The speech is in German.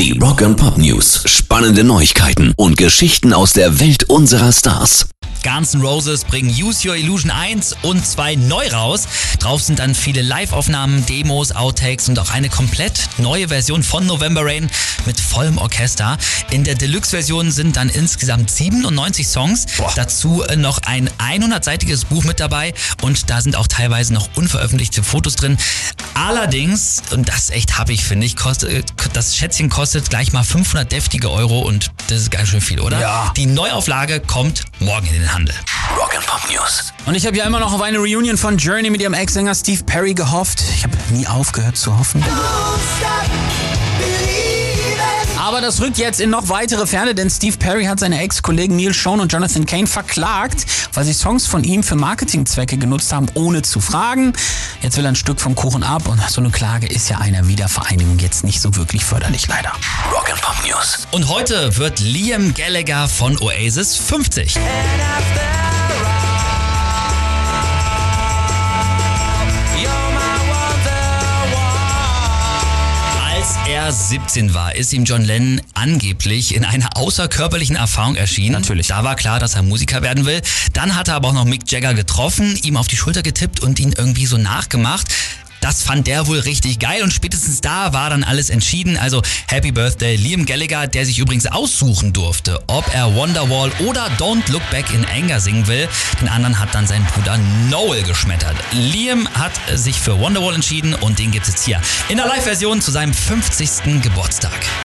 Die Rock and Pop News. Spannende Neuigkeiten und Geschichten aus der Welt unserer Stars. Guns N' Roses bringen Use Your Illusion 1 und 2 neu raus. Drauf sind dann viele Live-Aufnahmen, Demos, Outtakes und auch eine komplett neue Version von November Rain mit vollem Orchester. In der Deluxe-Version sind dann insgesamt 97 Songs. Boah. Dazu äh, noch ein 100-seitiges Buch mit dabei und da sind auch teilweise noch unveröffentlichte Fotos drin. Allerdings, und das ist echt happig, finde ich, kostet, das Schätzchen kostet gleich mal 500 deftige Euro und das ist ganz schön viel, oder? Ja. Die Neuauflage kommt morgen in den Handel. Rock and Pop News. Und ich habe ja immer noch auf eine Reunion von Journey mit ihrem Ex-Sänger Steve Perry gehofft. Ich habe nie aufgehört zu hoffen. Aber das rückt jetzt in noch weitere Ferne, denn Steve Perry hat seine Ex-Kollegen Neil Schon und Jonathan Kane verklagt, weil sie Songs von ihm für Marketingzwecke genutzt haben, ohne zu fragen. Jetzt will er ein Stück vom Kuchen ab und so eine Klage ist ja einer Wiedervereinigung jetzt nicht so wirklich förderlich, leider. Rock and Pop News. Und heute wird Liam Gallagher von Oasis 50. er 17 war, ist ihm John Lennon angeblich in einer außerkörperlichen Erfahrung erschienen. Natürlich. Da war klar, dass er Musiker werden will. Dann hat er aber auch noch Mick Jagger getroffen, ihm auf die Schulter getippt und ihn irgendwie so nachgemacht. Das fand der wohl richtig geil und spätestens da war dann alles entschieden. Also Happy Birthday Liam Gallagher, der sich übrigens aussuchen durfte, ob er Wonderwall oder Don't Look Back in Anger singen will. Den anderen hat dann sein Bruder Noel geschmettert. Liam hat sich für Wonderwall entschieden und den gibt's jetzt hier in der Live-Version zu seinem 50. Geburtstag.